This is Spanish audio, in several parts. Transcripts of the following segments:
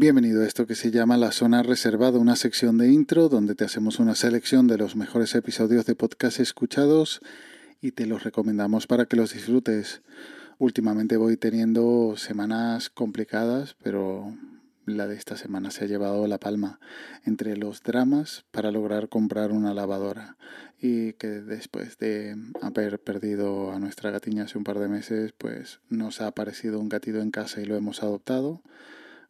Bienvenido a esto que se llama La Zona Reservada, una sección de intro donde te hacemos una selección de los mejores episodios de podcast escuchados y te los recomendamos para que los disfrutes. Últimamente voy teniendo semanas complicadas, pero la de esta semana se ha llevado la palma entre los dramas para lograr comprar una lavadora y que después de haber perdido a nuestra gatiña hace un par de meses, pues nos ha aparecido un gatito en casa y lo hemos adoptado.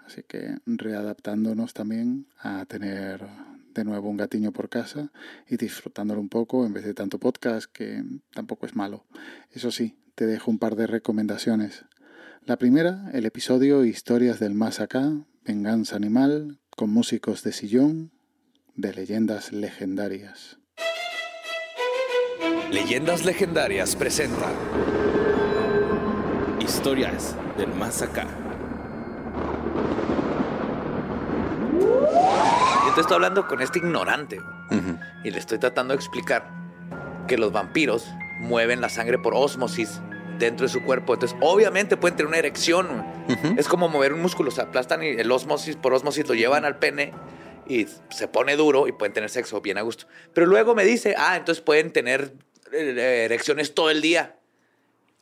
Así que readaptándonos también a tener de nuevo un gatiño por casa y disfrutándolo un poco en vez de tanto podcast que tampoco es malo. Eso sí, te dejo un par de recomendaciones. La primera, el episodio Historias del Más Acá, Venganza Animal, con músicos de sillón, de leyendas legendarias. Leyendas Legendarias presenta Historias del Más Acá. Yo te estoy hablando con este ignorante y le estoy tratando de explicar que los vampiros mueven la sangre por ósmosis dentro de su cuerpo. Entonces, obviamente pueden tener una erección. Es como mover un músculo. Se aplastan y el ósmosis por ósmosis lo llevan al pene y se pone duro y pueden tener sexo bien a gusto. Pero luego me dice, ah, entonces pueden tener eh, erecciones todo el día.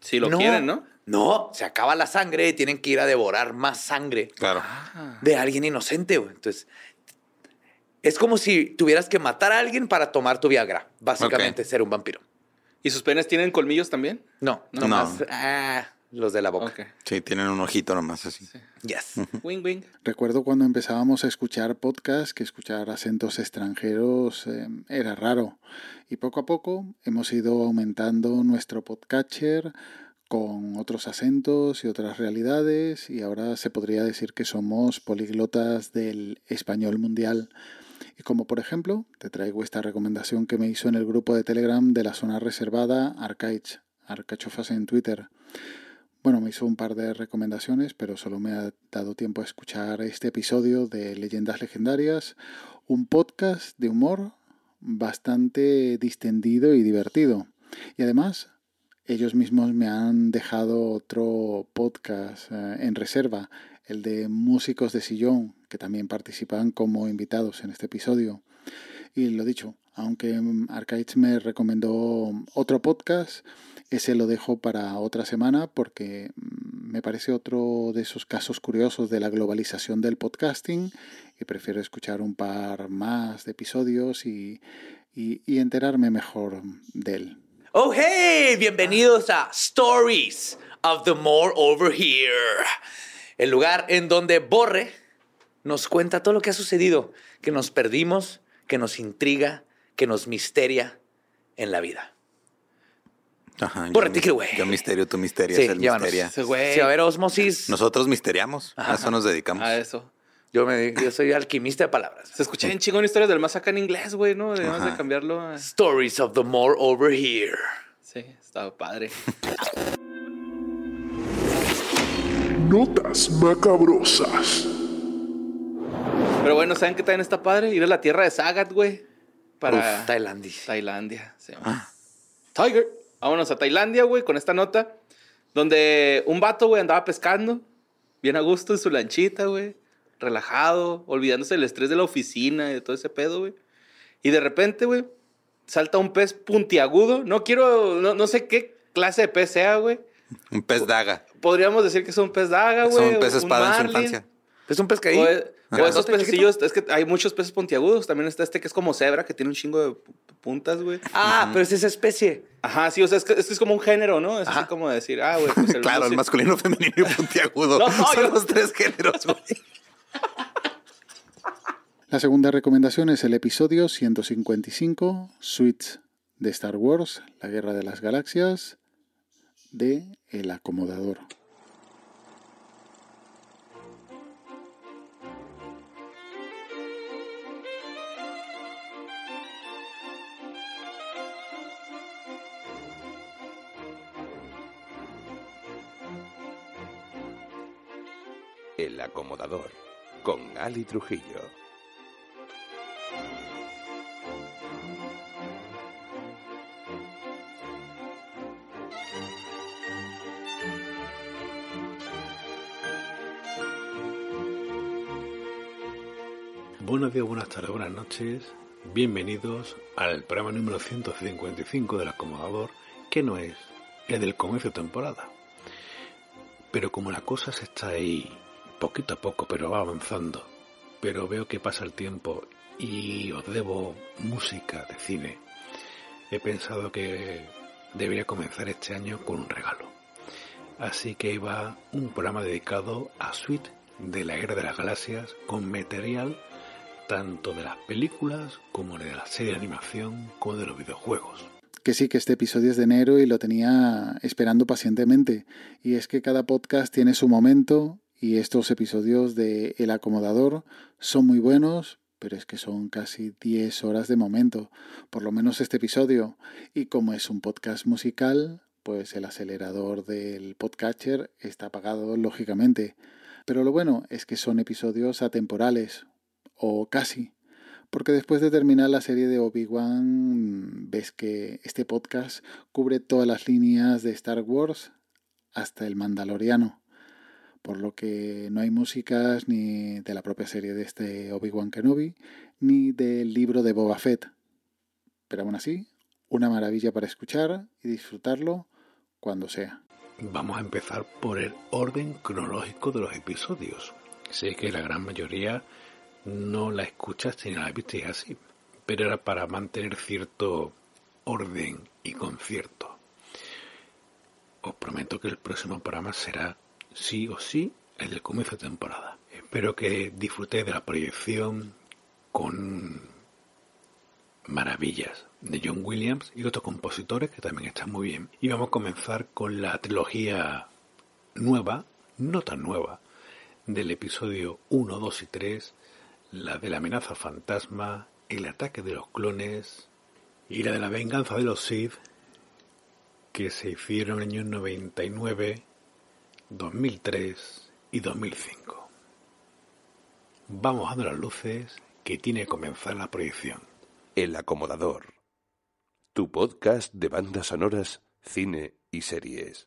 Si lo quieren, ¿no? No, se acaba la sangre y tienen que ir a devorar más sangre Claro. de alguien inocente. güey. Entonces, es como si tuvieras que matar a alguien para tomar tu Viagra. Básicamente, ser un vampiro. ¿Y sus penes tienen colmillos también? No, No. nomás ah, los de la boca. Ok. Sí, tienen un ojito nomás así. Yes. Wing, wing. Recuerdo cuando empezábamos a escuchar podcasts que escuchar acentos extranjeros eh, era raro. Y poco a poco hemos ido aumentando nuestro podcatcher con otros acentos y otras realidades y ahora se podría decir que somos políglotas del español mundial. Y como por ejemplo, te traigo esta recomendación que me hizo en el grupo de Telegram de la zona reservada Arcaich, Arcachofas en Twitter. Bueno, me hizo un par de recomendaciones, pero solo me ha dado tiempo a escuchar este episodio de Leyendas Legendarias, un podcast de humor bastante distendido y divertido. Y además, ellos mismos me han dejado otro podcast eh, en reserva, el de Músicos de Sillón, que también participan como invitados en este episodio. Y lo dicho, aunque mm, Arcaich me recomendó otro podcast, ese lo dejo para otra semana porque mm, me parece otro de esos casos curiosos de la globalización del podcasting y prefiero escuchar un par más de episodios y, y- y enterarme mejor de él. Oh, hey, bienvenidos a Stories of the More Over Here. El lugar en donde Borre nos cuenta todo lo que ha sucedido, que nos perdimos, que nos intriga, que nos misteria en la vida. Ajá, Borre, yo te mis- quiero, güey. Yo misterio, tú misterias, Sí, misteria. Ese güey. Si va a haber osmosis, Nosotros misteriamos, a eso nos dedicamos. A eso. Yo, me, yo soy alquimista de palabras. Se escucha bien chingón historias del Más Acá en inglés, güey, ¿no? Debemos de Ajá. cambiarlo. a- Stories of the More Over Here. Sí, estaba padre. Notas macabrosas. Pero bueno, ¿saben qué también está padre? Ir a la tierra de Sagat, güey. Para Uf, Tailandia. Tailandia. sí. Tiger. Vámonos a Tailandia, güey, con esta nota. Donde un vato, güey, andaba pescando. Bien a gusto en su lanchita, güey. Relajado, olvidándose del estrés de la oficina y de todo ese pedo, güey. Y de repente, güey, salta un pez puntiagudo. No quiero, no, no sé qué clase de pez sea, güey. Un pez daga. Podríamos decir que es un pez daga, güey. Pez un espada en su infancia. Es un pescadillo. O, o Grandote, esos pececillos, es que hay muchos peces puntiagudos. También está este que es como cebra, que tiene un chingo de pu- puntas, güey. Ah, pero es esa especie. Ajá, sí, o sea, es que, es que es como un género, ¿no? Es así como decir, ah, güey, pues el claro, el masculino, femenino y puntiagudo. No, no, Son yo- los tres géneros, güey. La segunda recomendación es el episodio 155, Suites de Star Wars, La Guerra de las Galaxias, de El Acomodador. El acomodador con Ali Trujillo. Buenos días, buenas tardes, buenas noches. Bienvenidos al programa número 155 del acomodador, que no es el del comienzo temporada. Pero como la cosa se está ahí poquito a poco, pero va avanzando, pero veo que pasa el tiempo y os debo música de cine, he pensado que debería comenzar este año con un regalo. Así que iba un programa dedicado a Suite de la Guerra de las Galaxias con material tanto de las películas como de la serie de animación como de los videojuegos. Que sí, que este episodio es de enero y lo tenía esperando pacientemente. Y es que cada podcast tiene su momento y estos episodios de El Acomodador son muy buenos, pero es que son casi 10 horas de momento, por lo menos este episodio. Y como es un podcast musical, pues el acelerador del podcatcher está apagado, lógicamente. Pero lo bueno es que son episodios atemporales, o casi. Porque después de terminar la serie de Obi-Wan, ves que este podcast cubre todas las líneas de Star Wars hasta el Mandaloriano. Por lo que no hay músicas ni de la propia serie de este Obi-Wan Kenobi, ni del libro de Boba Fett. Pero aún así, una maravilla para escuchar y disfrutarlo cuando sea. Vamos a empezar por el orden cronológico de los episodios. Sé que la gran mayoría no la escuchaste ni la viste así, pero era para mantener cierto orden y concierto. Os prometo que el próximo programa será sí o sí el del comienzo de temporada. Espero que disfrutéis de la proyección con maravillas de John Williams y otros compositores que también están muy bien. Y vamos a comenzar con la trilogía nueva, no tan nueva, del episodio 1, 2 y 3 la de la amenaza fantasma, el ataque de los clones y la de la venganza de los Sith, que se hicieron en el año 99, 2003 y 2005. Vamos a las luces que tiene que comenzar la proyección. El acomodador. Tu podcast de bandas sonoras, cine y series.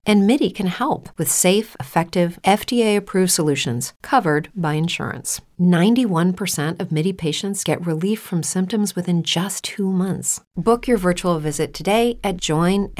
And MIDI can help with safe, effective, FDA approved solutions covered by insurance. 91% of MIDI patients get relief from symptoms within just two months. Book your virtual visit today at joinmidi.com.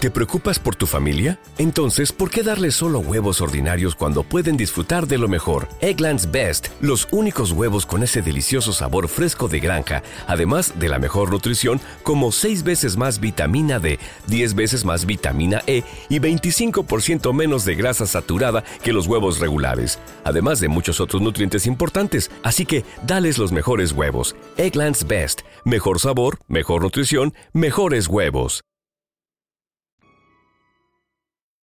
¿Te preocupas por tu familia? Entonces, ¿por qué darles solo huevos ordinarios cuando pueden disfrutar de lo mejor? Eggland's Best, los únicos huevos con ese delicioso sabor fresco de granja, además de la mejor nutrición, como 6 veces más vitamina D, 10 más vitamina E y 25% menos de grasa saturada que los huevos regulares, además de muchos otros nutrientes importantes. Así que, dales los mejores huevos. Eggland's Best, mejor sabor, mejor nutrición, mejores huevos.